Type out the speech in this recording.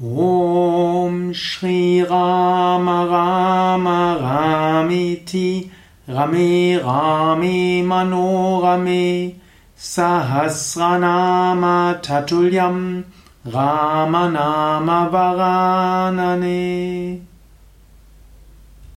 ॐ श्रीराम राम रामिति रमे रामे मनोरमे सहस्रनाम ठतुल्यं नाम